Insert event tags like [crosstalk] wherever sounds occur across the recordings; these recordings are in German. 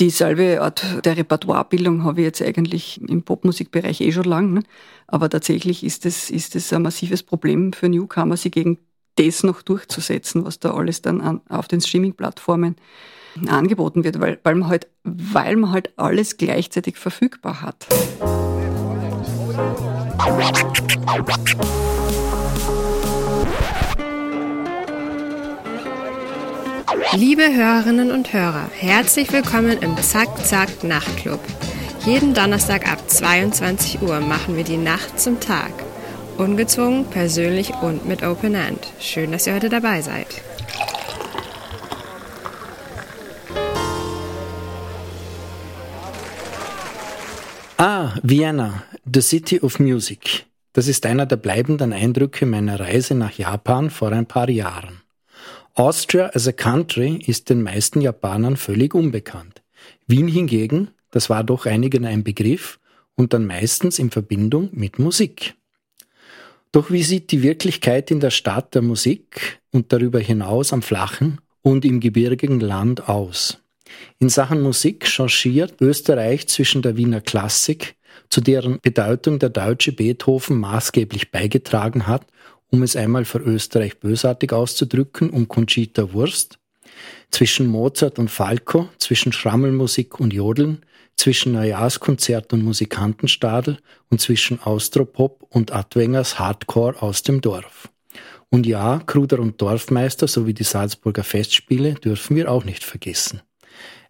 dieselbe Art der Repertoirebildung habe ich jetzt eigentlich im Popmusikbereich eh schon lang. Ne? Aber tatsächlich ist es, ist es ein massives Problem für Newcomer, sie gegen das noch durchzusetzen, was da alles dann an, auf den Streaming-Plattformen angeboten wird, weil, weil, man halt, weil man halt alles gleichzeitig verfügbar hat. Liebe Hörerinnen und Hörer, herzlich willkommen im Zack Zack Nachtclub. Jeden Donnerstag ab 22 Uhr machen wir die Nacht zum Tag. Ungezwungen, persönlich und mit Open End. Schön, dass ihr heute dabei seid. Ah, Vienna, the City of Music. Das ist einer der bleibenden Eindrücke meiner Reise nach Japan vor ein paar Jahren. Austria as a country ist den meisten Japanern völlig unbekannt. Wien hingegen, das war doch einigen ein Begriff und dann meistens in Verbindung mit Musik. Doch wie sieht die Wirklichkeit in der Stadt der Musik und darüber hinaus am flachen und im gebirgigen Land aus? In Sachen Musik changiert Österreich zwischen der Wiener Klassik, zu deren Bedeutung der deutsche Beethoven maßgeblich beigetragen hat, um es einmal für Österreich bösartig auszudrücken, um Conchita Wurst, zwischen Mozart und Falco, zwischen Schrammelmusik und Jodeln, zwischen Neujahrskonzert und Musikantenstadel und zwischen Austropop und Adwengers Hardcore aus dem Dorf. Und ja, Kruder und Dorfmeister sowie die Salzburger Festspiele dürfen wir auch nicht vergessen.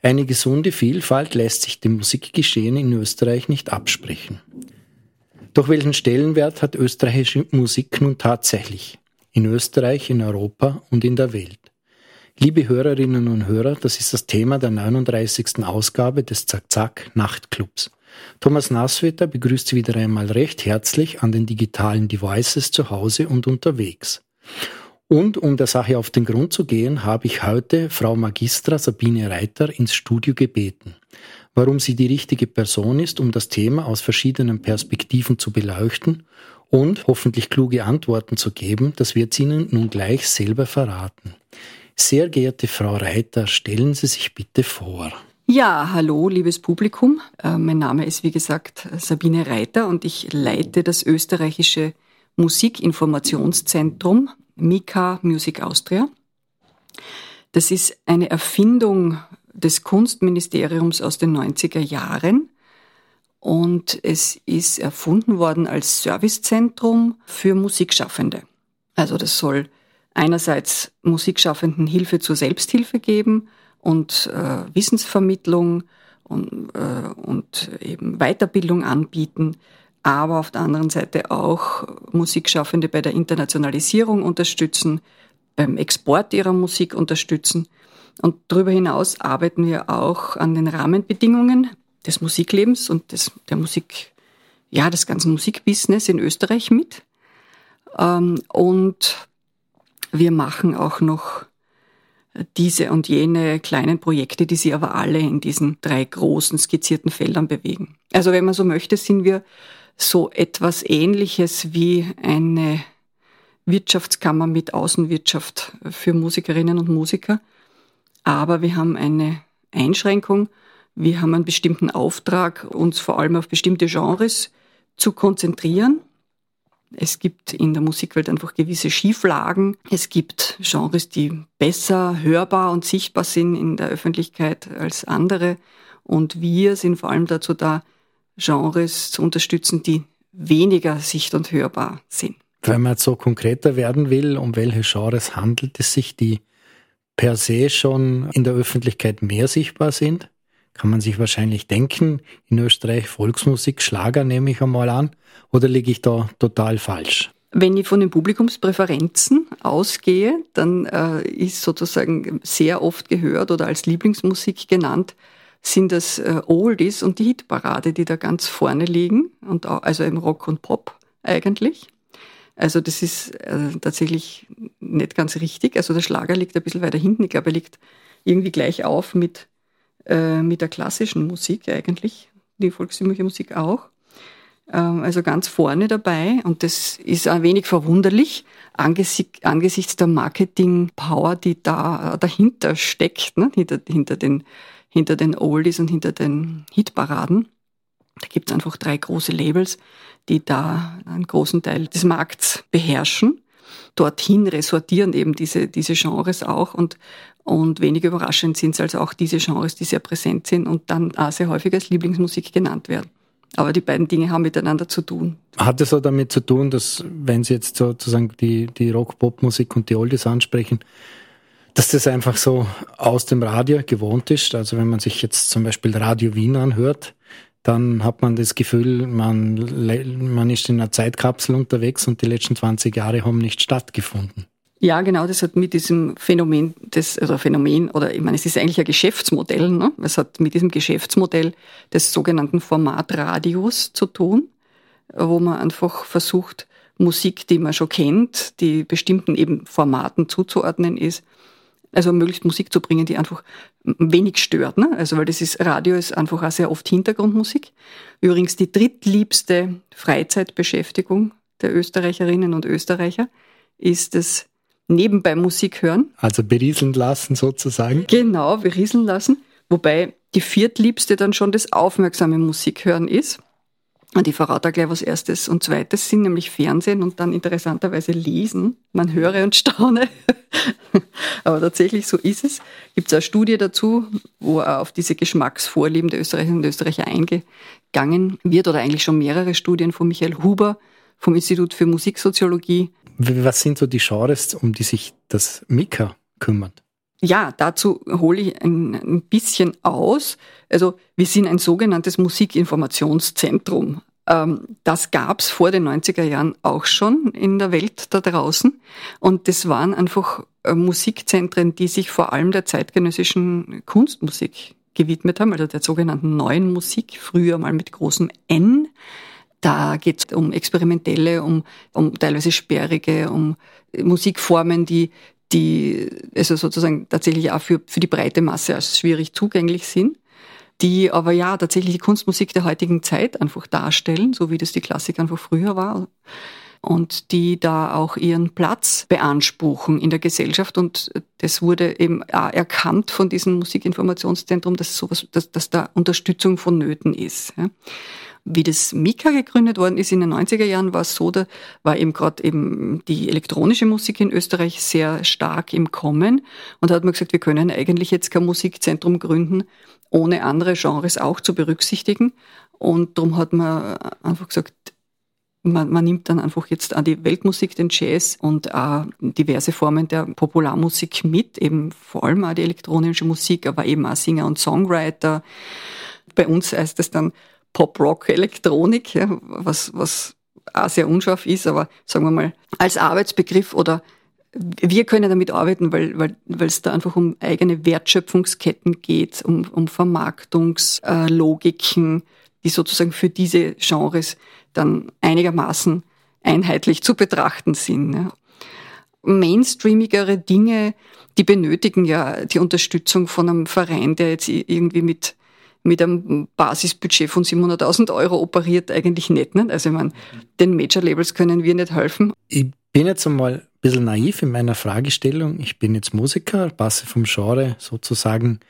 Eine gesunde Vielfalt lässt sich dem Musikgeschehen in Österreich nicht absprechen. Doch welchen Stellenwert hat österreichische Musik nun tatsächlich? In Österreich, in Europa und in der Welt. Liebe Hörerinnen und Hörer, das ist das Thema der 39. Ausgabe des Zack-Zack Nachtclubs. Thomas Nasswetter begrüßt Sie wieder einmal recht herzlich an den digitalen Devices zu Hause und unterwegs. Und um der Sache auf den Grund zu gehen, habe ich heute Frau Magistra Sabine Reiter ins Studio gebeten. Warum sie die richtige Person ist, um das Thema aus verschiedenen Perspektiven zu beleuchten und hoffentlich kluge Antworten zu geben, das wird sie Ihnen nun gleich selber verraten. Sehr geehrte Frau Reiter, stellen Sie sich bitte vor. Ja, hallo, liebes Publikum. Äh, mein Name ist, wie gesagt, Sabine Reiter und ich leite das österreichische Musikinformationszentrum Mika Music Austria. Das ist eine Erfindung des Kunstministeriums aus den 90er Jahren und es ist erfunden worden als Servicezentrum für Musikschaffende. Also das soll einerseits Musikschaffenden Hilfe zur Selbsthilfe geben und äh, Wissensvermittlung und, äh, und eben Weiterbildung anbieten, aber auf der anderen Seite auch Musikschaffende bei der Internationalisierung unterstützen, beim Export ihrer Musik unterstützen. Und darüber hinaus arbeiten wir auch an den Rahmenbedingungen des Musiklebens und des, der Musik, ja, des ganzen Musikbusiness in Österreich mit. Ähm, und wir machen auch noch diese und jene kleinen Projekte, die sie aber alle in diesen drei großen skizzierten Feldern bewegen. Also wenn man so möchte, sind wir so etwas Ähnliches wie eine Wirtschaftskammer mit Außenwirtschaft für Musikerinnen und Musiker. Aber wir haben eine Einschränkung. Wir haben einen bestimmten Auftrag, uns vor allem auf bestimmte Genres zu konzentrieren. Es gibt in der Musikwelt einfach gewisse Schieflagen. Es gibt Genres, die besser hörbar und sichtbar sind in der Öffentlichkeit als andere. Und wir sind vor allem dazu da, Genres zu unterstützen, die weniger sicht- und hörbar sind. Wenn man jetzt so konkreter werden will, um welche Genres handelt es sich, die per se schon in der Öffentlichkeit mehr sichtbar sind? Kann man sich wahrscheinlich denken, in Österreich Volksmusik, Schlager nehme ich einmal an, oder liege ich da total falsch? Wenn ich von den Publikumspräferenzen ausgehe, dann äh, ist sozusagen sehr oft gehört oder als Lieblingsmusik genannt, sind das äh, Oldies und die Hitparade, die da ganz vorne liegen, und also im Rock und Pop eigentlich. Also das ist äh, tatsächlich nicht ganz richtig. Also der Schlager liegt ein bisschen weiter hinten. Ich glaube, er liegt irgendwie gleich auf mit, äh, mit der klassischen Musik eigentlich, die volkstümliche Musik auch. Ähm, also ganz vorne dabei. Und das ist ein wenig verwunderlich angesichts, angesichts der Marketing-Power, die da dahinter steckt, ne? hinter, hinter den hinter den Oldies und hinter den Hitparaden. Da gibt es einfach drei große Labels, die da einen großen Teil des Markts beherrschen. Dorthin ressortieren eben diese, diese Genres auch und, und wenig überraschend sind es also auch diese Genres, die sehr präsent sind und dann auch sehr häufig als Lieblingsmusik genannt werden. Aber die beiden Dinge haben miteinander zu tun. Hat es so damit zu tun, dass, wenn Sie jetzt sozusagen die, die Rock-Pop-Musik und die Oldies ansprechen, dass das einfach so aus dem Radio gewohnt ist? Also wenn man sich jetzt zum Beispiel Radio Wien anhört, dann hat man das Gefühl, man, man ist in einer Zeitkapsel unterwegs und die letzten 20 Jahre haben nicht stattgefunden. Ja, genau, das hat mit diesem Phänomen, des, also Phänomen, oder ich meine, es ist eigentlich ein Geschäftsmodell, ne? es hat mit diesem Geschäftsmodell des sogenannten Formatradios zu tun, wo man einfach versucht, Musik, die man schon kennt, die bestimmten eben Formaten zuzuordnen ist, also möglichst Musik zu bringen, die einfach wenig stört. Ne? Also weil das ist, Radio ist einfach auch sehr oft Hintergrundmusik. Übrigens die drittliebste Freizeitbeschäftigung der Österreicherinnen und Österreicher ist das nebenbei Musik hören. Also berieseln lassen sozusagen. Genau, berieseln lassen. Wobei die viertliebste dann schon das aufmerksame Musik hören ist. Und ich verrate gleich was erstes und zweites sind, nämlich Fernsehen und dann interessanterweise Lesen. Man höre und staune. [laughs] Aber tatsächlich so ist es. Gibt es eine Studie dazu, wo auf diese Geschmacksvorlieben der Österreicherinnen und Österreicher eingegangen wird oder eigentlich schon mehrere Studien von Michael Huber vom Institut für Musiksoziologie was sind so die Genres, um die sich das Mika kümmert? Ja, dazu hole ich ein, ein bisschen aus. Also wir sind ein sogenanntes Musikinformationszentrum. Ähm, das gab's vor den 90er Jahren auch schon in der Welt da draußen. Und das waren einfach äh, Musikzentren, die sich vor allem der zeitgenössischen Kunstmusik gewidmet haben, also der sogenannten neuen Musik, früher mal mit großem N. Da geht es um experimentelle, um, um teilweise sperrige, um Musikformen, die, die also sozusagen tatsächlich auch für, für die breite Masse als schwierig zugänglich sind, die aber ja tatsächlich die Kunstmusik der heutigen Zeit einfach darstellen, so wie das die Klassik einfach früher war. Und die da auch ihren Platz beanspruchen in der Gesellschaft. Und das wurde eben auch erkannt von diesem Musikinformationszentrum, dass sowas, dass, dass da Unterstützung vonnöten ist. Ja wie das Mika gegründet worden ist in den 90er Jahren, war es so, da war eben gerade eben die elektronische Musik in Österreich sehr stark im Kommen. Und da hat man gesagt, wir können eigentlich jetzt kein Musikzentrum gründen, ohne andere Genres auch zu berücksichtigen. Und darum hat man einfach gesagt, man, man nimmt dann einfach jetzt an die Weltmusik, den Jazz und auch diverse Formen der Popularmusik mit, eben vor allem auch die elektronische Musik, aber eben auch Singer und Songwriter. Bei uns heißt es dann Pop-Rock-Elektronik, ja, was, was auch sehr unscharf ist, aber sagen wir mal, als Arbeitsbegriff oder wir können damit arbeiten, weil, weil, weil es da einfach um eigene Wertschöpfungsketten geht, um, um Vermarktungslogiken, die sozusagen für diese Genres dann einigermaßen einheitlich zu betrachten sind. Ja. Mainstreamigere Dinge, die benötigen ja die Unterstützung von einem Verein, der jetzt irgendwie mit mit einem Basisbudget von 700.000 Euro operiert, eigentlich nicht. nicht? Also ich meine, den Major-Labels können wir nicht helfen. Ich bin jetzt einmal ein bisschen naiv in meiner Fragestellung. Ich bin jetzt Musiker, passe vom Genre sozusagen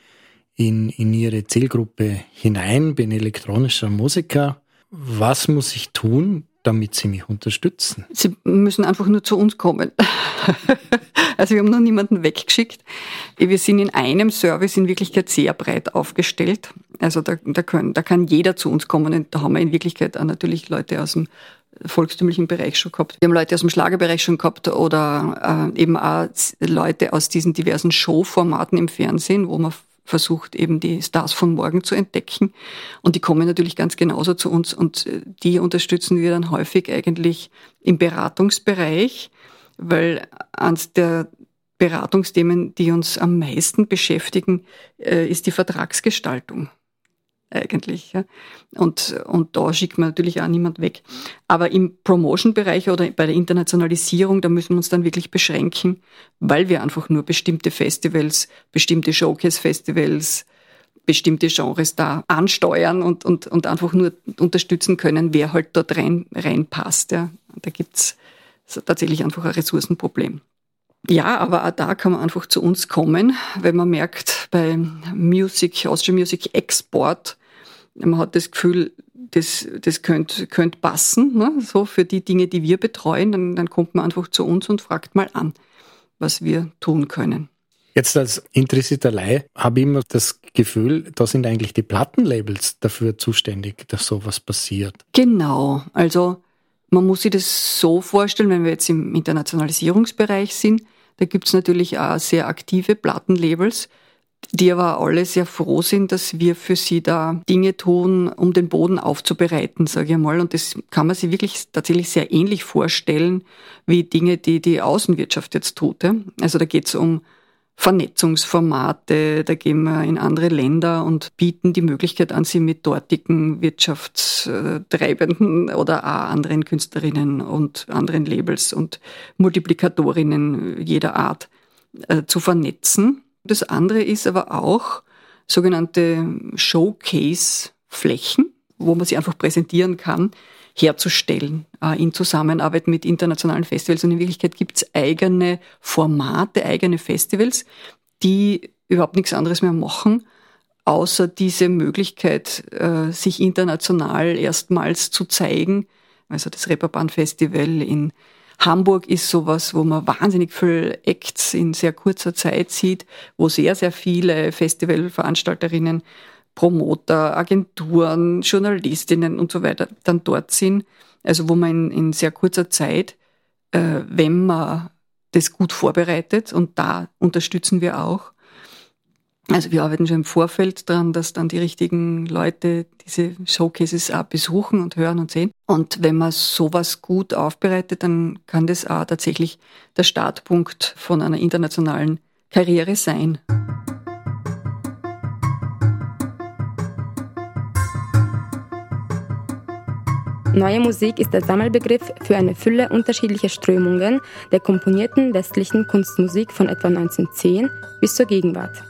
in, in Ihre Zielgruppe hinein, bin elektronischer Musiker. Was muss ich tun, damit Sie mich unterstützen? Sie müssen einfach nur zu uns kommen. [laughs] also wir haben noch niemanden weggeschickt. Wir sind in einem Service in Wirklichkeit sehr breit aufgestellt. Also da, da, können, da kann jeder zu uns kommen und da haben wir in Wirklichkeit auch natürlich Leute aus dem volkstümlichen Bereich schon gehabt. Wir haben Leute aus dem Schlagerbereich schon gehabt oder äh, eben auch Leute aus diesen diversen Showformaten im Fernsehen, wo man versucht, eben die Stars von morgen zu entdecken. Und die kommen natürlich ganz genauso zu uns und äh, die unterstützen wir dann häufig eigentlich im Beratungsbereich, weil eines der Beratungsthemen, die uns am meisten beschäftigen, äh, ist die Vertragsgestaltung eigentlich. Ja. Und, und da schickt man natürlich auch niemand weg. Aber im Promotion-Bereich oder bei der Internationalisierung, da müssen wir uns dann wirklich beschränken, weil wir einfach nur bestimmte Festivals, bestimmte Showcase-Festivals, bestimmte Genres da ansteuern und, und, und einfach nur unterstützen können, wer halt dort rein, reinpasst. Ja. Da gibt's tatsächlich einfach ein Ressourcenproblem. Ja, aber auch da kann man einfach zu uns kommen, wenn man merkt, bei Music, Austrian Music Export, man hat das Gefühl, das, das könnte, könnte passen, ne? so für die Dinge, die wir betreuen, dann, dann kommt man einfach zu uns und fragt mal an, was wir tun können. Jetzt als interessierter Laie habe ich immer das Gefühl, da sind eigentlich die Plattenlabels dafür zuständig, dass sowas passiert. Genau, also man muss sich das so vorstellen, wenn wir jetzt im Internationalisierungsbereich sind, da gibt es natürlich auch sehr aktive Plattenlabels, die aber alle sehr froh sind, dass wir für sie da Dinge tun, um den Boden aufzubereiten, sage ich mal. Und das kann man sich wirklich tatsächlich sehr ähnlich vorstellen wie Dinge, die die Außenwirtschaft jetzt tut. Also da geht es um Vernetzungsformate, da gehen wir in andere Länder und bieten die Möglichkeit an, sie mit dortigen Wirtschaftstreibenden oder auch anderen Künstlerinnen und anderen Labels und Multiplikatorinnen jeder Art äh, zu vernetzen. Das andere ist aber auch sogenannte Showcase-Flächen, wo man sie einfach präsentieren kann, herzustellen äh, in Zusammenarbeit mit internationalen Festivals. Und in Wirklichkeit gibt es eigene Formate, eigene Festivals, die überhaupt nichts anderes mehr machen, außer diese Möglichkeit, äh, sich international erstmals zu zeigen. Also das Reeperbahn Festival in Hamburg ist sowas, wo man wahnsinnig viel Acts in sehr kurzer Zeit sieht, wo sehr, sehr viele Festivalveranstalterinnen Promoter, Agenturen, Journalistinnen und so weiter dann dort sind. Also wo man in, in sehr kurzer Zeit, äh, wenn man das gut vorbereitet, und da unterstützen wir auch, also wir arbeiten schon im Vorfeld dran, dass dann die richtigen Leute diese Showcases auch besuchen und hören und sehen. Und wenn man sowas gut aufbereitet, dann kann das auch tatsächlich der Startpunkt von einer internationalen Karriere sein. Neue Musik ist der Sammelbegriff für eine Fülle unterschiedlicher Strömungen der komponierten westlichen Kunstmusik von etwa 1910 bis zur Gegenwart.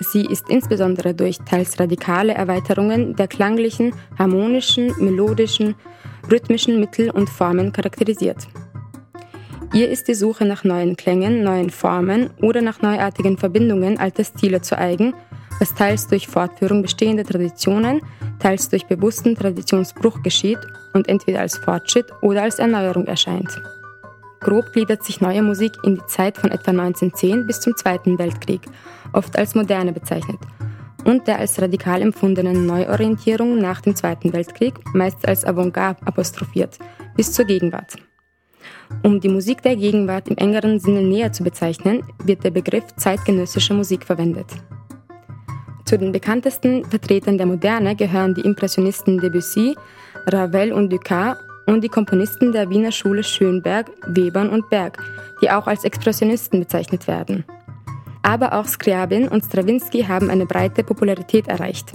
Sie ist insbesondere durch teils radikale Erweiterungen der klanglichen, harmonischen, melodischen, rhythmischen Mittel und Formen charakterisiert. Ihr ist die Suche nach neuen Klängen, neuen Formen oder nach neuartigen Verbindungen alter Stile zu eigen was teils durch Fortführung bestehender Traditionen, teils durch bewussten Traditionsbruch geschieht und entweder als Fortschritt oder als Erneuerung erscheint. Grob gliedert sich neue Musik in die Zeit von etwa 1910 bis zum Zweiten Weltkrieg, oft als Moderne bezeichnet, und der als radikal empfundenen Neuorientierung nach dem Zweiten Weltkrieg, meist als Avantgarde apostrophiert, bis zur Gegenwart. Um die Musik der Gegenwart im engeren Sinne näher zu bezeichnen, wird der Begriff zeitgenössische Musik verwendet. Zu den bekanntesten Vertretern der Moderne gehören die Impressionisten Debussy, Ravel und Dukas und die Komponisten der Wiener Schule Schönberg, Webern und Berg, die auch als Expressionisten bezeichnet werden. Aber auch Scriabin und Stravinsky haben eine breite Popularität erreicht.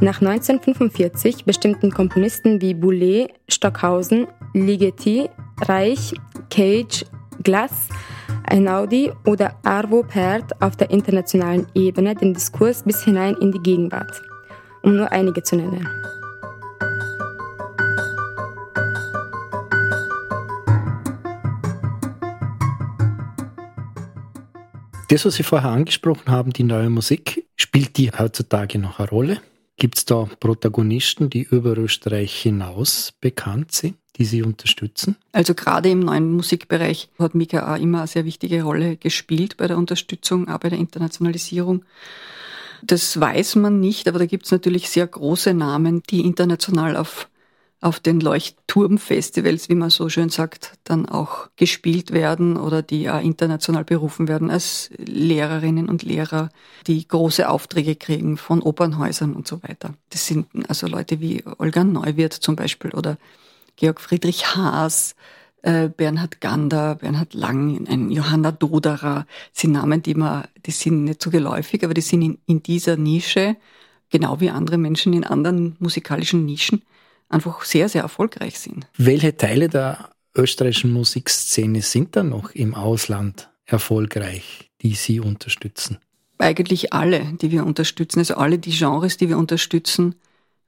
Nach 1945 bestimmten Komponisten wie Boulez, Stockhausen, Ligeti, Reich, Cage, Glass Einaudi oder Arvo Pärt auf der internationalen Ebene den Diskurs bis hinein in die Gegenwart, um nur einige zu nennen. Das, was Sie vorher angesprochen haben, die neue Musik, spielt die heutzutage noch eine Rolle? Gibt es da Protagonisten, die über Österreich hinaus bekannt sind? Die Sie unterstützen? Also gerade im neuen Musikbereich hat Mika auch immer eine sehr wichtige Rolle gespielt bei der Unterstützung, auch bei der Internationalisierung. Das weiß man nicht, aber da gibt es natürlich sehr große Namen, die international auf, auf den Leuchtturmfestivals, wie man so schön sagt, dann auch gespielt werden oder die auch international berufen werden als Lehrerinnen und Lehrer, die große Aufträge kriegen von Opernhäusern und so weiter. Das sind also Leute wie Olga Neuwirth zum Beispiel oder Georg Friedrich Haas, äh, Bernhard Gander, Bernhard Lang, ein Johanna Doderer, sind Namen, die man, die sind nicht so geläufig, aber die sind in, in dieser Nische, genau wie andere Menschen in anderen musikalischen Nischen, einfach sehr, sehr erfolgreich sind. Welche Teile der österreichischen Musikszene sind da noch im Ausland erfolgreich, die Sie unterstützen? Eigentlich alle, die wir unterstützen, also alle die Genres, die wir unterstützen,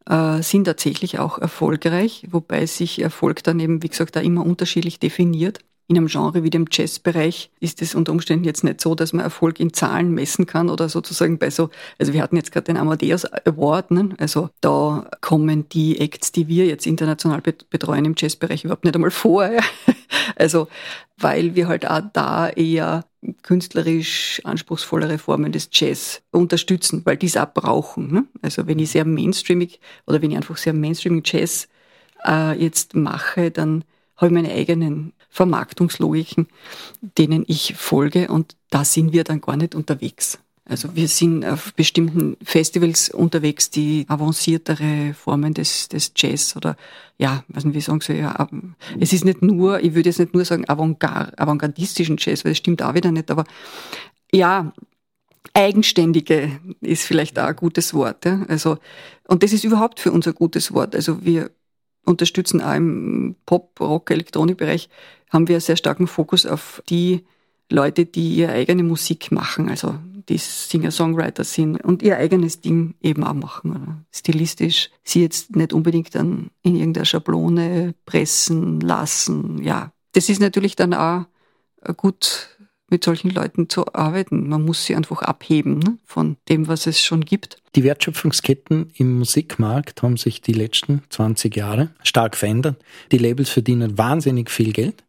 äh, sind tatsächlich auch erfolgreich, wobei sich Erfolg dann eben, wie gesagt, da immer unterschiedlich definiert. in einem Genre wie dem Jazzbereich ist es unter Umständen jetzt nicht so, dass man Erfolg in Zahlen messen kann oder sozusagen bei so, also wir hatten jetzt gerade den Amadeus Award, ne? also da kommen die Acts, die wir jetzt international betreuen im Jazzbereich überhaupt nicht einmal vor. Ja? [laughs] Also weil wir halt auch da eher künstlerisch anspruchsvollere Formen des Jazz unterstützen, weil die es auch brauchen. Ne? Also wenn ich sehr mainstreamig oder wenn ich einfach sehr mainstreaming Jazz äh, jetzt mache, dann habe ich meine eigenen Vermarktungslogiken, denen ich folge und da sind wir dann gar nicht unterwegs. Also wir sind auf bestimmten Festivals unterwegs, die avanciertere Formen des, des Jazz oder ja, nicht, wie sagen Sie, ja, es ist nicht nur, ich würde jetzt nicht nur sagen avantgardistischen Jazz, weil das stimmt auch wieder nicht, aber ja, eigenständige ist vielleicht auch ein gutes Wort. Ja? Also, und das ist überhaupt für uns ein gutes Wort. Also wir unterstützen auch im Pop, Rock, Elektronikbereich haben wir einen sehr starken Fokus auf die Leute, die ihre eigene Musik machen, also die Singer-Songwriter sind und ihr eigenes Ding eben auch machen. Oder? Stilistisch sie jetzt nicht unbedingt dann in irgendeiner Schablone pressen lassen. Ja, das ist natürlich dann auch gut mit solchen Leuten zu arbeiten. Man muss sie einfach abheben ne, von dem, was es schon gibt. Die Wertschöpfungsketten im Musikmarkt haben sich die letzten 20 Jahre stark verändert. Die Labels verdienen wahnsinnig viel Geld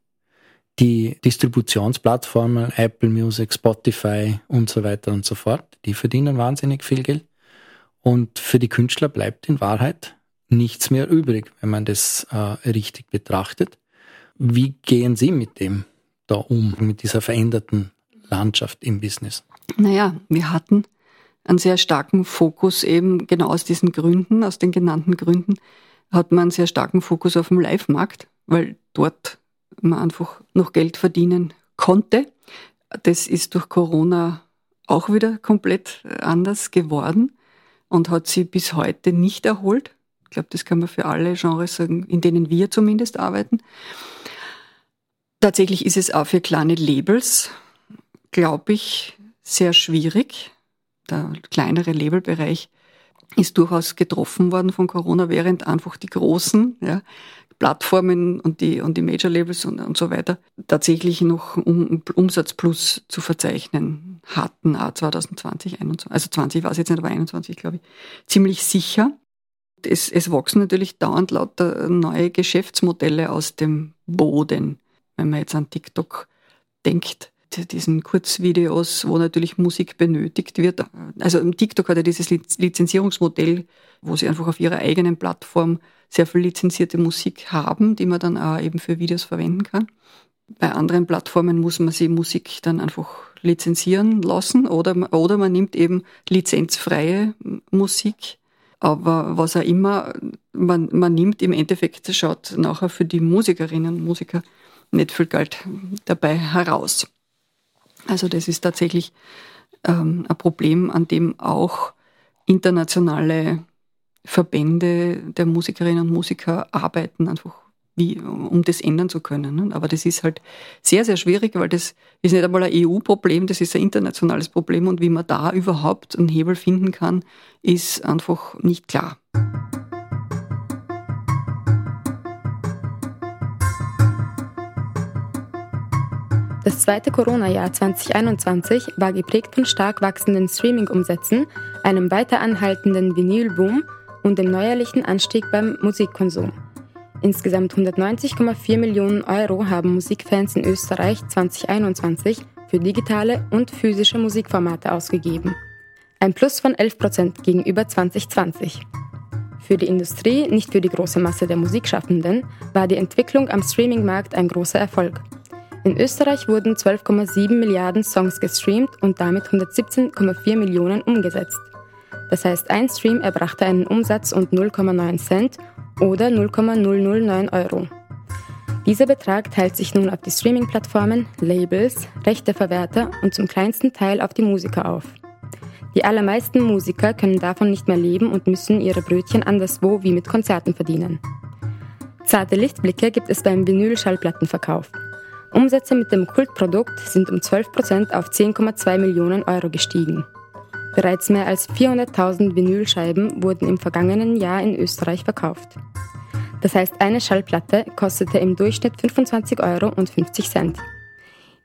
die Distributionsplattformen, Apple Music, Spotify und so weiter und so fort, die verdienen wahnsinnig viel Geld. Und für die Künstler bleibt in Wahrheit nichts mehr übrig, wenn man das äh, richtig betrachtet. Wie gehen Sie mit dem da um, mit dieser veränderten Landschaft im Business? Naja, wir hatten einen sehr starken Fokus eben genau aus diesen Gründen, aus den genannten Gründen, hat man einen sehr starken Fokus auf dem Live-Markt, weil dort man einfach noch Geld verdienen konnte. Das ist durch Corona auch wieder komplett anders geworden und hat sie bis heute nicht erholt. Ich glaube, das kann man für alle Genres sagen, in denen wir zumindest arbeiten. Tatsächlich ist es auch für kleine Labels, glaube ich, sehr schwierig. Der kleinere Labelbereich ist durchaus getroffen worden von Corona, während einfach die großen ja, Plattformen und die, und die Major Labels und, und so weiter tatsächlich noch um, Umsatz plus zu verzeichnen hatten, auch 2020, 21, also 20 war es jetzt nicht, aber 21 glaube ich, ziemlich sicher. Es, es wachsen natürlich dauernd lauter neue Geschäftsmodelle aus dem Boden. Wenn man jetzt an TikTok denkt, diesen Kurzvideos, wo natürlich Musik benötigt wird. Also TikTok hat ja dieses Lizenzierungsmodell, wo sie einfach auf ihrer eigenen Plattform sehr viel lizenzierte Musik haben, die man dann auch eben für Videos verwenden kann. Bei anderen Plattformen muss man sie Musik dann einfach lizenzieren lassen oder, oder man nimmt eben lizenzfreie Musik. Aber was auch immer man, man nimmt, im Endeffekt schaut nachher für die Musikerinnen und Musiker nicht viel Geld dabei heraus. Also das ist tatsächlich ähm, ein Problem, an dem auch internationale Verbände der Musikerinnen und Musiker arbeiten, einfach wie, um das ändern zu können. Ne? Aber das ist halt sehr, sehr schwierig, weil das ist nicht einmal ein EU-Problem, das ist ein internationales Problem und wie man da überhaupt einen Hebel finden kann, ist einfach nicht klar. Das zweite Corona-Jahr 2021 war geprägt von stark wachsenden Streaming-Umsätzen, einem weiter anhaltenden Vinylboom und dem neuerlichen Anstieg beim Musikkonsum. Insgesamt 190,4 Millionen Euro haben Musikfans in Österreich 2021 für digitale und physische Musikformate ausgegeben. Ein Plus von 11 Prozent gegenüber 2020. Für die Industrie, nicht für die große Masse der Musikschaffenden, war die Entwicklung am Streamingmarkt ein großer Erfolg. In Österreich wurden 12,7 Milliarden Songs gestreamt und damit 117,4 Millionen umgesetzt. Das heißt, ein Stream erbrachte einen Umsatz und 0,9 Cent oder 0,009 Euro. Dieser Betrag teilt sich nun auf die Streaming-Plattformen, Labels, Rechteverwerter und zum kleinsten Teil auf die Musiker auf. Die allermeisten Musiker können davon nicht mehr leben und müssen ihre Brötchen anderswo wie mit Konzerten verdienen. Zarte Lichtblicke gibt es beim Vinyl-Schallplattenverkauf. Umsätze mit dem Kultprodukt sind um 12% auf 10,2 Millionen Euro gestiegen. Bereits mehr als 400.000 Vinylscheiben wurden im vergangenen Jahr in Österreich verkauft. Das heißt, eine Schallplatte kostete im Durchschnitt 25 Euro und 50 Cent.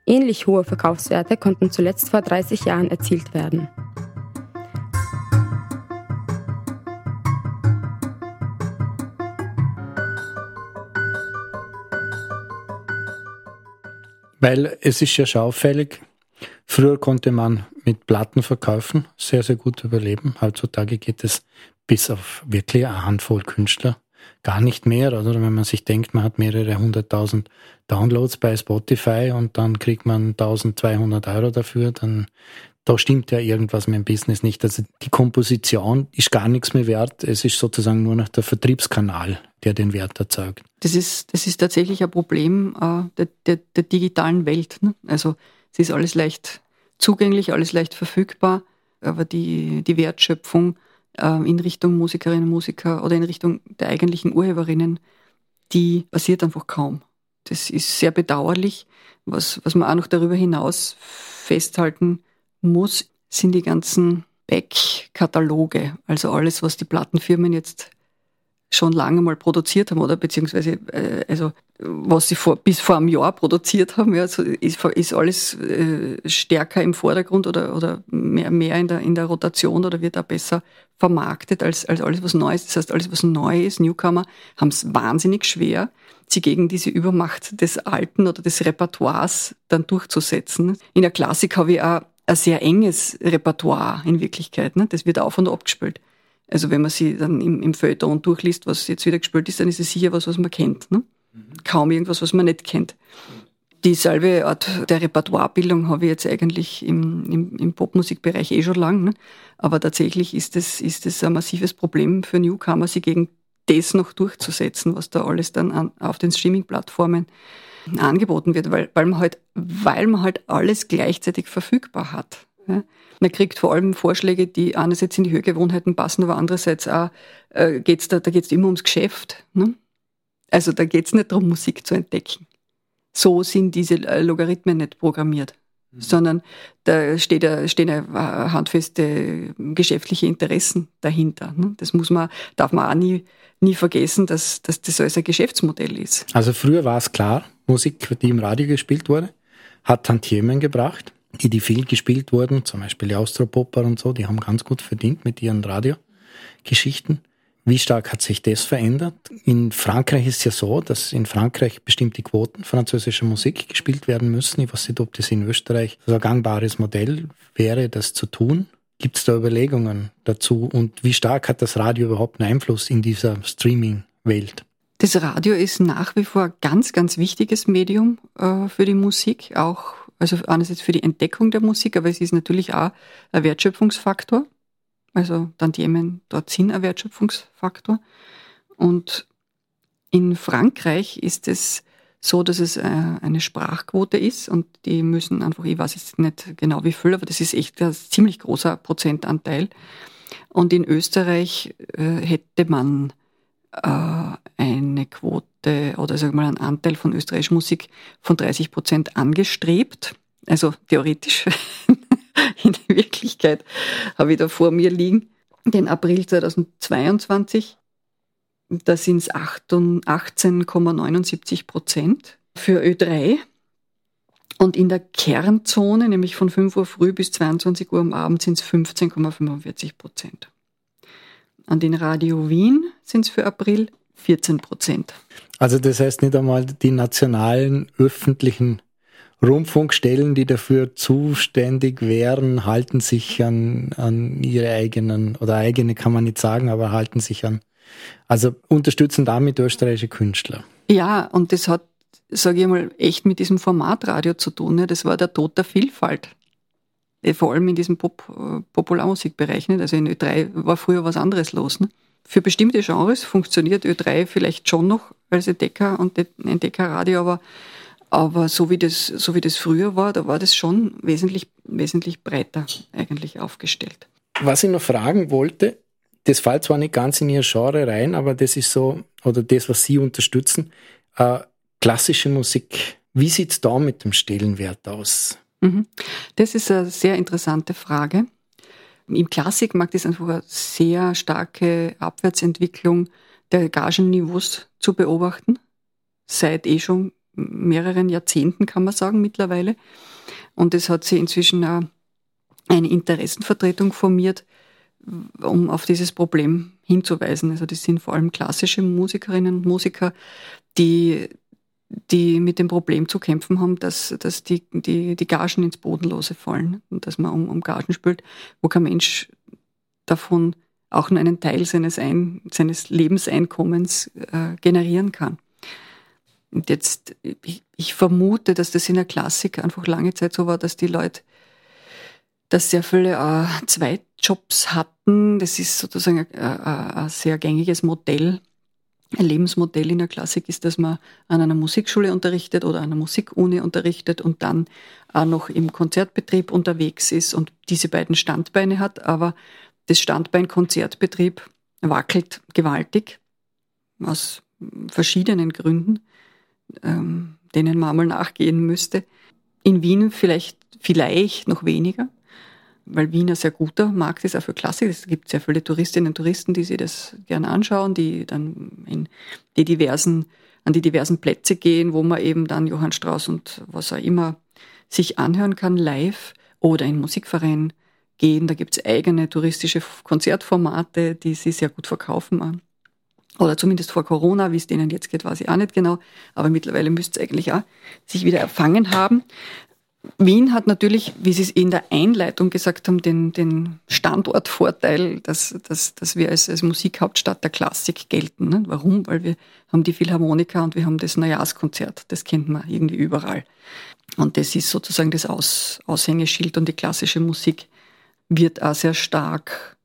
Ähnlich hohe Verkaufswerte konnten zuletzt vor 30 Jahren erzielt werden. Weil es ist ja schaufällig. Früher konnte man mit Plattenverkäufen sehr, sehr gut überleben. Heutzutage geht es bis auf wirklich eine Handvoll Künstler gar nicht mehr. Oder wenn man sich denkt, man hat mehrere hunderttausend Downloads bei Spotify und dann kriegt man 1200 Euro dafür, dann da stimmt ja irgendwas mit dem Business nicht. Also die Komposition ist gar nichts mehr wert. Es ist sozusagen nur noch der Vertriebskanal, der den Wert erzeugt. Das ist, das ist tatsächlich ein Problem äh, der, der, der, digitalen Welt. Ne? Also es ist alles leicht zugänglich, alles leicht verfügbar, aber die, die Wertschöpfung äh, in Richtung Musikerinnen und Musiker oder in Richtung der eigentlichen Urheberinnen, die passiert einfach kaum. Das ist sehr bedauerlich. Was, was man auch noch darüber hinaus festhalten muss, sind die ganzen Back-Kataloge, also alles, was die Plattenfirmen jetzt schon lange mal produziert haben oder beziehungsweise äh, also was sie vor, bis vor einem Jahr produziert haben, ja, so ist, ist alles äh, stärker im Vordergrund oder, oder mehr, mehr in, der, in der Rotation oder wird da besser vermarktet als, als alles, was neu ist. Das heißt, alles, was neu ist, Newcomer, haben es wahnsinnig schwer, sie gegen diese Übermacht des Alten oder des Repertoires dann durchzusetzen. In der Klassik habe ich auch ein sehr enges Repertoire in Wirklichkeit. Ne? Das wird auf und ab gespielt. Also wenn man sie dann im, im Feuilleton durchliest, was jetzt wieder gespielt ist, dann ist es sicher was, was man kennt. Ne? Mhm. Kaum irgendwas, was man nicht kennt. Dieselbe Art der Repertoirebildung habe ich jetzt eigentlich im, im, im Popmusikbereich eh schon lang. Ne? Aber tatsächlich ist es, ist ein massives Problem für Newcomer, sie gegen das noch durchzusetzen, was da alles dann an, auf den Streaming-Plattformen angeboten wird, weil, weil, man halt, weil man halt alles gleichzeitig verfügbar hat. Ja. Man kriegt vor allem Vorschläge, die einerseits in die Hörgewohnheiten passen, aber andererseits auch äh, geht's da, da geht's immer ums Geschäft. Ne? Also da geht's nicht darum, Musik zu entdecken. So sind diese äh, Logarithmen nicht programmiert, mhm. sondern da steht, stehen handfeste geschäftliche Interessen dahinter. Ne? Das muss man, darf man auch nie, nie vergessen, dass, dass das alles ein Geschäftsmodell ist. Also früher war es klar, Musik, die im Radio gespielt wurde, hat Tantiemen gebracht, die, die viel gespielt wurden, zum Beispiel die Austropopper und so, die haben ganz gut verdient mit ihren Radiogeschichten. Wie stark hat sich das verändert? In Frankreich ist es ja so, dass in Frankreich bestimmte Quoten französischer Musik gespielt werden müssen. Ich weiß nicht, ob das in Österreich so ein gangbares Modell wäre, das zu tun. Gibt es da Überlegungen dazu? Und wie stark hat das Radio überhaupt einen Einfluss in dieser Streaming-Welt? Das Radio ist nach wie vor ein ganz, ganz wichtiges Medium äh, für die Musik, auch also einerseits für die Entdeckung der Musik, aber es ist natürlich auch ein Wertschöpfungsfaktor. Also Tantiemen dort sind ein Wertschöpfungsfaktor. Und in Frankreich ist es so, dass es äh, eine Sprachquote ist und die müssen einfach, ich weiß jetzt nicht genau wie viel, aber das ist echt ein ziemlich großer Prozentanteil. Und in Österreich äh, hätte man äh, eine Quote oder sagen wir mal einen Anteil von österreichischer Musik von 30 Prozent angestrebt. Also theoretisch. [laughs] In Wirklichkeit habe ich da vor mir liegen den April 2022. Da sind es 18,79 Prozent für Ö3. Und in der Kernzone, nämlich von 5 Uhr früh bis 22 Uhr am Abend, sind es 15,45 Prozent. An den Radio Wien sind es für April 14 Prozent. Also das heißt nicht einmal die nationalen öffentlichen Rundfunkstellen, die dafür zuständig wären, halten sich an, an ihre eigenen, oder eigene kann man nicht sagen, aber halten sich an, also unterstützen damit österreichische Künstler. Ja, und das hat, sage ich mal, echt mit diesem Formatradio zu tun. Ne? Das war der Tod der Vielfalt. Vor allem in diesem Pop äh, Popularmusikbereich. Nicht? Also in Ö3 war früher was anderes los. Ne? Für bestimmte Genres funktioniert Ö3 vielleicht schon noch als Entdecker und Entdeckerradio, aber, aber so, wie das, so wie das früher war, da war das schon wesentlich, wesentlich breiter eigentlich aufgestellt. Was ich noch fragen wollte, das fällt zwar nicht ganz in Ihr Genre rein, aber das ist so, oder das, was Sie unterstützen, äh, klassische Musik. Wie sieht es da mit dem Stellenwert aus? Mhm. Das ist eine sehr interessante Frage. Im Klassikmarkt ist einfach eine sehr starke Abwärtsentwicklung der Gagenniveaus zu beobachten. Seit eh schon mehreren Jahrzehnten, kann man sagen, mittlerweile. Und es hat sich inzwischen eine Interessenvertretung formiert, um auf dieses Problem hinzuweisen. Also das sind vor allem klassische Musikerinnen und Musiker, die, die mit dem Problem zu kämpfen haben, dass, dass die, die, die Gagen ins Bodenlose fallen und dass man um, um Gagen spielt, wo kein Mensch davon auch nur einen Teil seines, Ein, seines Lebenseinkommens äh, generieren kann. Und jetzt, ich, ich, vermute, dass das in der Klassik einfach lange Zeit so war, dass die Leute, dass sehr viele äh, Zweitjobs hatten. Das ist sozusagen ein, ein, ein sehr gängiges Modell. Ein Lebensmodell in der Klassik ist, dass man an einer Musikschule unterrichtet oder an einer Musikuni unterrichtet und dann auch noch im Konzertbetrieb unterwegs ist und diese beiden Standbeine hat. Aber das Standbein Konzertbetrieb wackelt gewaltig aus verschiedenen Gründen, ähm, denen man mal nachgehen müsste. In Wien vielleicht, vielleicht noch weniger, weil Wien ein sehr guter Markt ist, auch für Klassik. Es gibt sehr viele Touristinnen und Touristen, die sich das gerne anschauen, die dann in die diversen, an die diversen Plätze gehen, wo man eben dann Johann Strauss und was auch immer sich anhören kann live oder in Musikvereinen gehen. Da gibt es eigene touristische Konzertformate, die sie sehr gut verkaufen. Oder zumindest vor Corona, wie es denen jetzt geht, weiß ich auch nicht genau. Aber mittlerweile müsste es eigentlich auch sich wieder erfangen haben. Wien hat natürlich, wie Sie es in der Einleitung gesagt haben, den, den Standortvorteil, dass, dass, dass wir als, als Musikhauptstadt der Klassik gelten. Ne? Warum? Weil wir haben die Philharmoniker und wir haben das Neujahrskonzert. Das kennt man irgendwie überall. Und das ist sozusagen das Aus, Aushängeschild und die klassische Musik wird auch sehr stark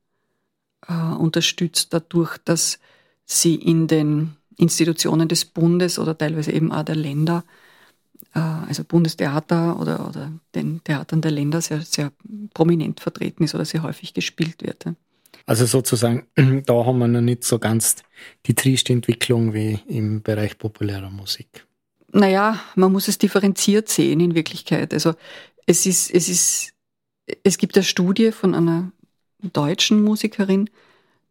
äh, unterstützt dadurch, dass sie in den Institutionen des Bundes oder teilweise eben auch der Länder, also Bundestheater oder, oder den Theatern der Länder sehr, sehr prominent vertreten ist oder sehr häufig gespielt wird. Also sozusagen, [clears throat] da haben wir noch nicht so ganz die trieste Entwicklung wie im Bereich populärer Musik. Naja, man muss es differenziert sehen in Wirklichkeit. Also es ist, es ist es gibt eine Studie von einer deutschen Musikerin,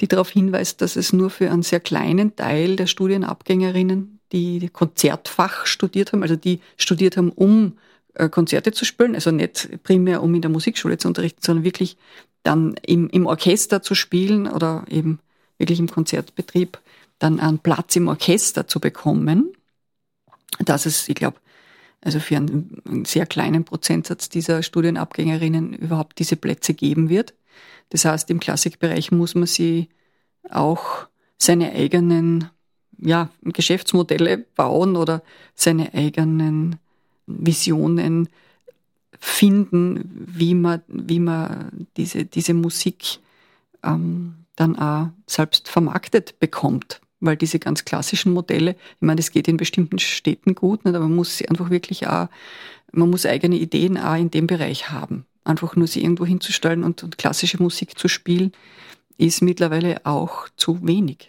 die darauf hinweist, dass es nur für einen sehr kleinen Teil der Studienabgängerinnen, die Konzertfach studiert haben, also die studiert haben, um äh, Konzerte zu spielen, also nicht primär um in der Musikschule zu unterrichten, sondern wirklich dann im, im Orchester zu spielen oder eben wirklich im Konzertbetrieb dann einen Platz im Orchester zu bekommen. dass es, ich glaube, also für einen, einen sehr kleinen Prozentsatz dieser Studienabgängerinnen überhaupt diese Plätze geben wird. Das heißt, im Klassikbereich muss man sie auch seine eigenen ja, Geschäftsmodelle bauen oder seine eigenen Visionen finden, wie man, wie man diese, diese Musik ähm, dann auch selbst vermarktet bekommt weil diese ganz klassischen Modelle, ich meine, das geht in bestimmten Städten gut, nicht, aber man muss sie einfach wirklich auch, man muss eigene Ideen auch in dem Bereich haben. Einfach nur sie irgendwo hinzustellen und, und klassische Musik zu spielen, ist mittlerweile auch zu wenig.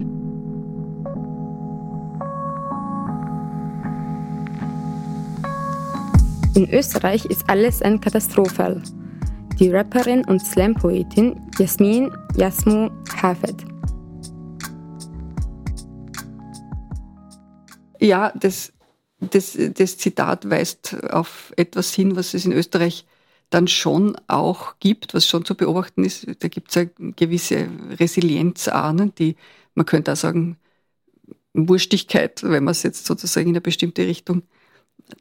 In Österreich ist alles ein Katastrophenfall. Die Rapperin und Slam-Poetin Jasmin Jasmu Hafed Ja, das, das, das Zitat weist auf etwas hin, was es in Österreich dann schon auch gibt, was schon zu beobachten ist. Da gibt es eine gewisse Resilienzahnen, die, man könnte auch sagen, Wurstigkeit, wenn man es jetzt sozusagen in eine bestimmte Richtung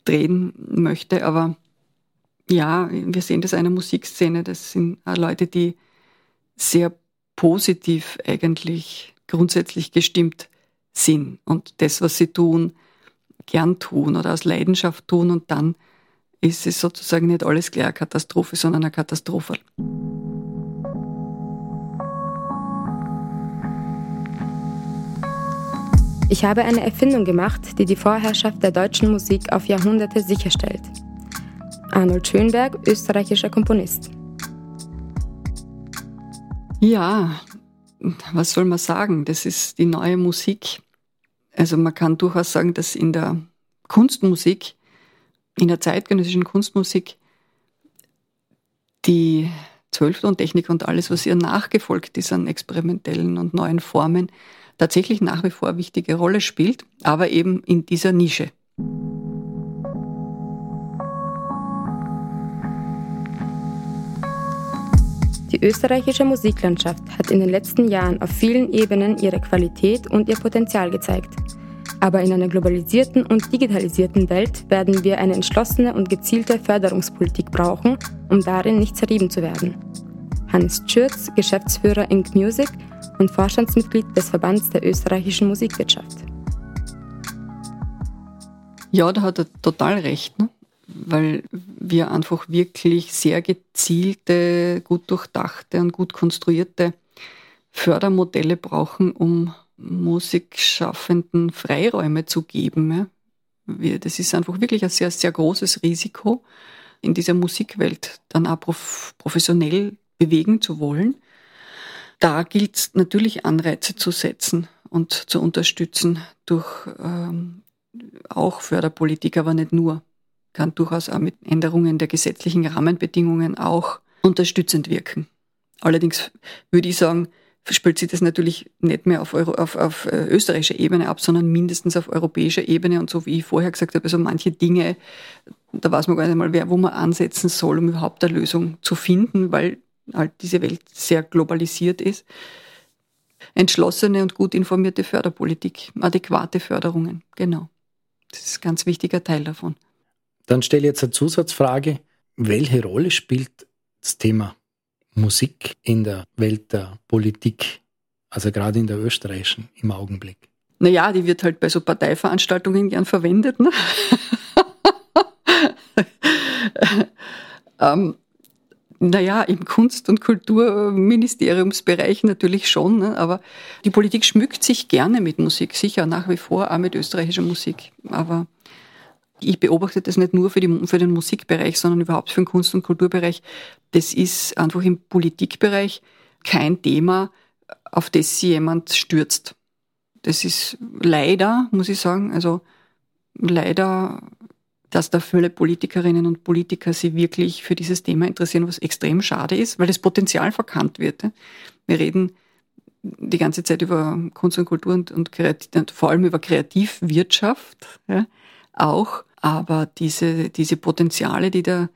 drehen möchte. Aber ja, wir sehen das einer Musikszene. Das sind Leute, die sehr positiv eigentlich grundsätzlich gestimmt sind und das, was sie tun, gern tun oder aus Leidenschaft tun und dann ist es sozusagen nicht alles gleich eine Katastrophe, sondern eine Katastrophe. Ich habe eine Erfindung gemacht, die die Vorherrschaft der deutschen Musik auf Jahrhunderte sicherstellt. Arnold Schönberg, österreichischer Komponist. Ja, was soll man sagen? Das ist die neue Musik. Also man kann durchaus sagen, dass in der Kunstmusik, in der zeitgenössischen Kunstmusik, die, Zwölftontechnik und alles, was ihr nachgefolgt ist an experimentellen und neuen Formen, tatsächlich nach wie vor wichtige Rolle spielt, aber eben in dieser Nische. Die österreichische Musiklandschaft hat in den letzten Jahren auf vielen Ebenen ihre Qualität und ihr Potenzial gezeigt. Aber in einer globalisierten und digitalisierten Welt werden wir eine entschlossene und gezielte Förderungspolitik brauchen, um darin nicht zerrieben zu werden. Hannes Schürz, Geschäftsführer Ink Music und Vorstandsmitglied des Verbands der österreichischen Musikwirtschaft. Ja, da hat er total recht. Ne? weil wir einfach wirklich sehr gezielte, gut durchdachte und gut konstruierte Fördermodelle brauchen, um Musikschaffenden Freiräume zu geben. Das ist einfach wirklich ein sehr, sehr großes Risiko, in dieser Musikwelt dann auch professionell bewegen zu wollen. Da gilt es natürlich Anreize zu setzen und zu unterstützen durch ähm, auch Förderpolitik, aber nicht nur kann durchaus auch mit Änderungen der gesetzlichen Rahmenbedingungen auch unterstützend wirken. Allerdings würde ich sagen, spielt sich das natürlich nicht mehr auf, Euro, auf, auf äh, österreichischer Ebene ab, sondern mindestens auf europäischer Ebene. Und so wie ich vorher gesagt habe, also manche Dinge, da weiß man gar nicht mal, wer, wo man ansetzen soll, um überhaupt eine Lösung zu finden, weil halt diese Welt sehr globalisiert ist. Entschlossene und gut informierte Förderpolitik, adäquate Förderungen, genau. Das ist ein ganz wichtiger Teil davon. Dann stelle ich jetzt eine Zusatzfrage. Welche Rolle spielt das Thema Musik in der Welt der Politik, also gerade in der österreichischen im Augenblick? Naja, die wird halt bei so Parteiveranstaltungen gern verwendet. Ne? [laughs] ähm, naja, im Kunst- und Kulturministeriumsbereich natürlich schon, ne? aber die Politik schmückt sich gerne mit Musik, sicher nach wie vor auch mit österreichischer Musik. Aber ich beobachte das nicht nur für, die, für den Musikbereich, sondern überhaupt für den Kunst- und Kulturbereich. Das ist einfach im Politikbereich kein Thema, auf das sich jemand stürzt. Das ist leider, muss ich sagen, also leider, dass da viele Politikerinnen und Politiker sich wirklich für dieses Thema interessieren, was extrem schade ist, weil das Potenzial verkannt wird. Wir reden die ganze Zeit über Kunst und Kultur und, und, und vor allem über Kreativwirtschaft ja, auch. Aber diese, diese Potenziale, die da,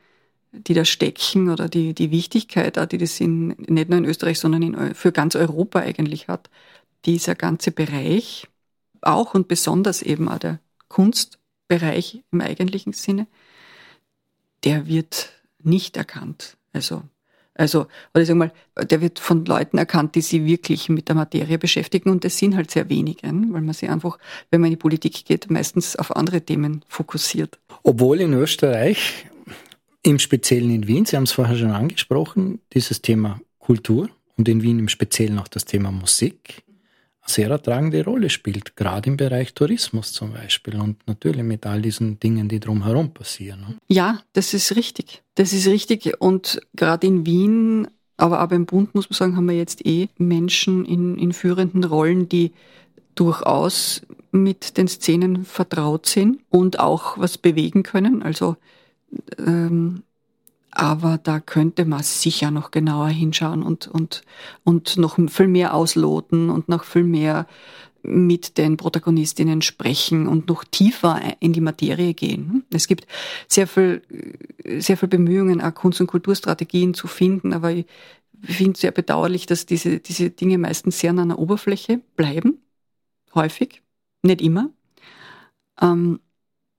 die da stecken oder die, die Wichtigkeit, die das in, nicht nur in Österreich, sondern in, für ganz Europa eigentlich hat, dieser ganze Bereich, auch und besonders eben auch der Kunstbereich im eigentlichen Sinne, der wird nicht erkannt. Also also, oder ich sag mal, der wird von Leuten erkannt, die sich wirklich mit der Materie beschäftigen und das sind halt sehr wenige, weil man sich einfach, wenn man in die Politik geht, meistens auf andere Themen fokussiert. Obwohl in Österreich, im Speziellen in Wien, Sie haben es vorher schon angesprochen, dieses Thema Kultur und in Wien im Speziellen auch das Thema Musik sehr ertragende Rolle spielt, gerade im Bereich Tourismus zum Beispiel und natürlich mit all diesen Dingen, die drumherum passieren. Ne? Ja, das ist richtig. Das ist richtig und gerade in Wien, aber auch im Bund muss man sagen, haben wir jetzt eh Menschen in, in führenden Rollen, die durchaus mit den Szenen vertraut sind und auch was bewegen können. Also ähm, aber da könnte man sicher noch genauer hinschauen und, und, und noch viel mehr ausloten und noch viel mehr mit den Protagonistinnen sprechen und noch tiefer in die Materie gehen. Es gibt sehr viel, sehr viel Bemühungen, auch Kunst- und Kulturstrategien zu finden, aber ich finde es sehr bedauerlich, dass diese, diese Dinge meistens sehr an einer Oberfläche bleiben. Häufig. Nicht immer. Ähm,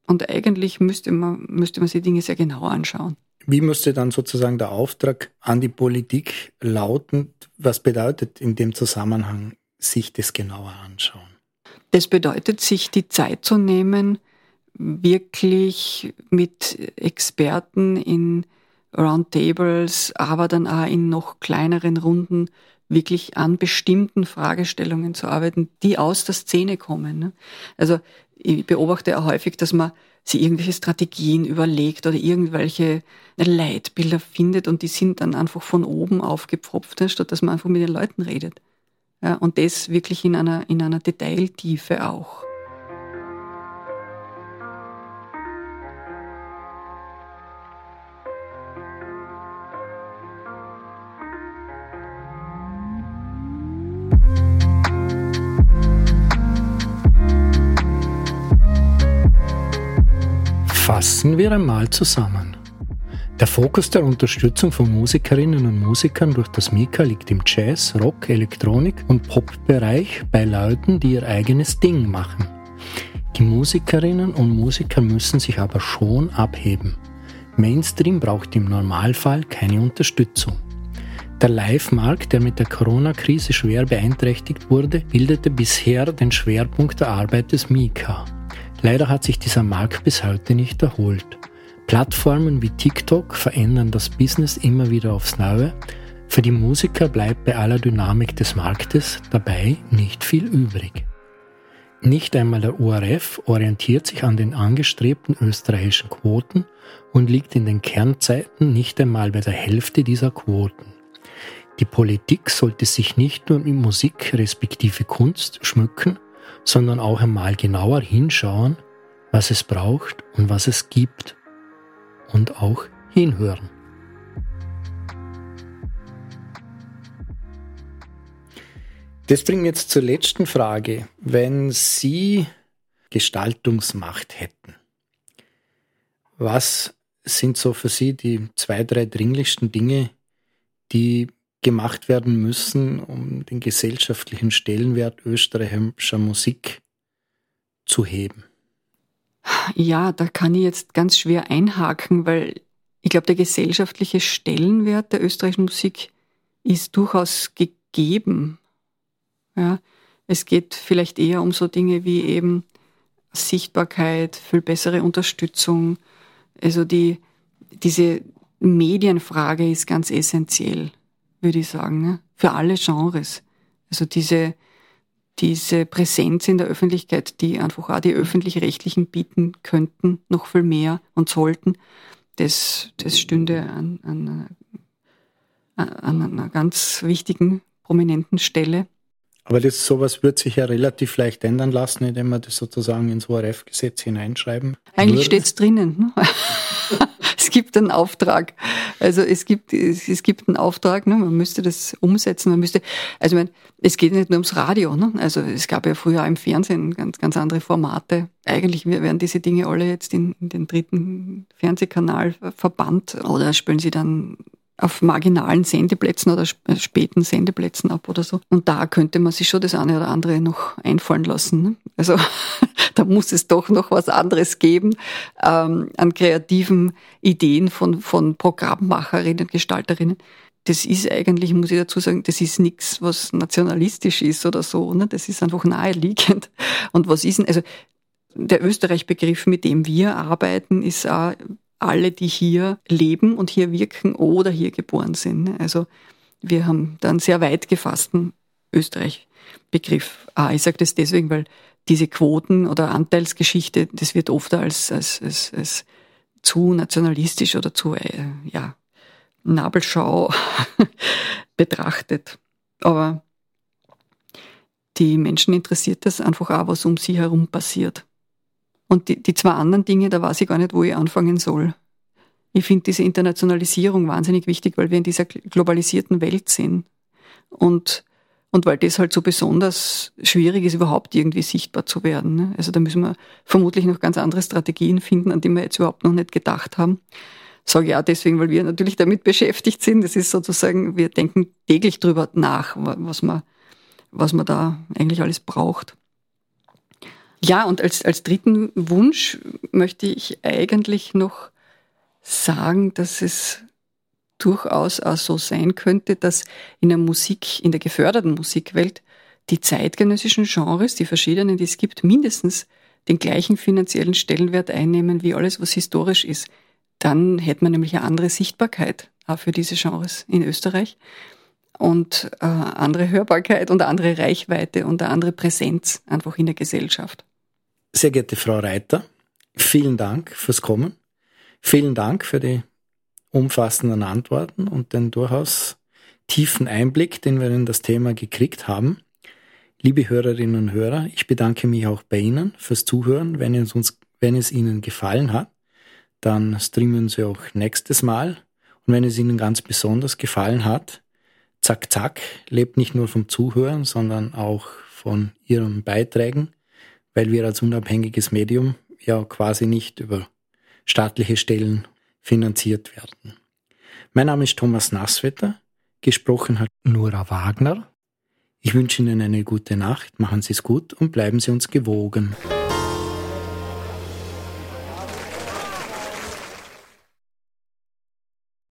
und eigentlich müsste man, müsste man sich Dinge sehr genau anschauen. Wie müsste dann sozusagen der Auftrag an die Politik lauten? Was bedeutet in dem Zusammenhang sich das genauer anschauen? Das bedeutet, sich die Zeit zu nehmen, wirklich mit Experten in Roundtables, aber dann auch in noch kleineren Runden wirklich an bestimmten Fragestellungen zu arbeiten, die aus der Szene kommen. Ne? Also ich beobachte auch häufig, dass man sie irgendwelche Strategien überlegt oder irgendwelche Leitbilder findet und die sind dann einfach von oben aufgepfropft, statt dass man einfach mit den Leuten redet. Und das wirklich in einer, in einer Detailtiefe auch. Fassen wir einmal zusammen. Der Fokus der Unterstützung von Musikerinnen und Musikern durch das Mika liegt im Jazz, Rock, Elektronik und Pop-Bereich bei Leuten, die ihr eigenes Ding machen. Die Musikerinnen und Musiker müssen sich aber schon abheben. Mainstream braucht im Normalfall keine Unterstützung. Der Live-Markt, der mit der Corona-Krise schwer beeinträchtigt wurde, bildete bisher den Schwerpunkt der Arbeit des Mika. Leider hat sich dieser Markt bis heute nicht erholt. Plattformen wie TikTok verändern das Business immer wieder aufs Neue. Für die Musiker bleibt bei aller Dynamik des Marktes dabei nicht viel übrig. Nicht einmal der ORF orientiert sich an den angestrebten österreichischen Quoten und liegt in den Kernzeiten nicht einmal bei der Hälfte dieser Quoten. Die Politik sollte sich nicht nur mit Musik respektive Kunst schmücken, sondern auch einmal genauer hinschauen, was es braucht und was es gibt. Und auch hinhören. Das bringt mich jetzt zur letzten Frage. Wenn Sie Gestaltungsmacht hätten, was sind so für Sie die zwei, drei dringlichsten Dinge, die gemacht werden müssen, um den gesellschaftlichen Stellenwert österreichischer Musik zu heben? Ja, da kann ich jetzt ganz schwer einhaken, weil ich glaube, der gesellschaftliche Stellenwert der österreichischen Musik ist durchaus gegeben. Ja, es geht vielleicht eher um so Dinge wie eben Sichtbarkeit, viel bessere Unterstützung. Also die, diese Medienfrage ist ganz essentiell würde ich sagen, ne? für alle Genres. Also diese, diese Präsenz in der Öffentlichkeit, die einfach auch die öffentlich-rechtlichen bieten könnten, noch viel mehr und sollten, das, das stünde an, an, an einer ganz wichtigen, prominenten Stelle. Aber das sowas wird sich ja relativ leicht ändern lassen, indem wir das sozusagen ins ORF-Gesetz hineinschreiben. Eigentlich steht es drinnen. Ne? [laughs] es gibt einen Auftrag. Also es gibt, es, es gibt einen Auftrag, ne? man müsste das umsetzen, man müsste, also ich meine, es geht nicht nur ums Radio, ne? also es gab ja früher auch im Fernsehen ganz, ganz andere Formate. Eigentlich werden diese Dinge alle jetzt in, in den dritten Fernsehkanal verbannt oder spielen sie dann auf marginalen Sendeplätzen oder äh, späten Sendeplätzen ab oder so. Und da könnte man sich schon das eine oder andere noch einfallen lassen. Ne? Also [laughs] da muss es doch noch was anderes geben ähm, an kreativen Ideen von, von Programmmacherinnen, Gestalterinnen. Das ist eigentlich, muss ich dazu sagen, das ist nichts, was nationalistisch ist oder so. Ne? Das ist einfach naheliegend. Und was ist denn, also der Österreich-Begriff, mit dem wir arbeiten, ist auch alle, die hier leben und hier wirken oder hier geboren sind. Also wir haben da einen sehr weit gefassten Österreich-Begriff. Ah, ich sage das deswegen, weil diese Quoten- oder Anteilsgeschichte, das wird oft als, als, als, als zu nationalistisch oder zu, äh, ja, Nabelschau [laughs] betrachtet. Aber die Menschen interessiert das einfach auch, was um sie herum passiert. Und die, die zwei anderen Dinge, da weiß ich gar nicht, wo ich anfangen soll. Ich finde diese Internationalisierung wahnsinnig wichtig, weil wir in dieser globalisierten Welt sind. Und, und weil das halt so besonders schwierig ist, überhaupt irgendwie sichtbar zu werden. Ne? Also da müssen wir vermutlich noch ganz andere Strategien finden, an die wir jetzt überhaupt noch nicht gedacht haben. Sage ja deswegen, weil wir natürlich damit beschäftigt sind. Das ist sozusagen, wir denken täglich drüber nach, was man, was man da eigentlich alles braucht. Ja, und als, als dritten Wunsch möchte ich eigentlich noch sagen, dass es durchaus auch so sein könnte, dass in der Musik, in der geförderten Musikwelt, die zeitgenössischen Genres, die verschiedenen, die es gibt, mindestens den gleichen finanziellen Stellenwert einnehmen wie alles, was historisch ist. Dann hätte man nämlich eine andere Sichtbarkeit auch für diese Genres in Österreich und äh, andere Hörbarkeit und eine andere Reichweite und eine andere Präsenz einfach in der Gesellschaft. Sehr geehrte Frau Reiter, vielen Dank fürs Kommen. Vielen Dank für die umfassenden Antworten und den durchaus tiefen Einblick, den wir in das Thema gekriegt haben. Liebe Hörerinnen und Hörer, ich bedanke mich auch bei Ihnen fürs Zuhören. Wenn es, uns, wenn es Ihnen gefallen hat, dann streamen Sie auch nächstes Mal. Und wenn es Ihnen ganz besonders gefallen hat, zack, zack, lebt nicht nur vom Zuhören, sondern auch von Ihren Beiträgen weil wir als unabhängiges Medium ja quasi nicht über staatliche Stellen finanziert werden. Mein Name ist Thomas Nasswetter. Gesprochen hat Nora Wagner. Ich wünsche Ihnen eine gute Nacht, machen Sie es gut und bleiben Sie uns gewogen.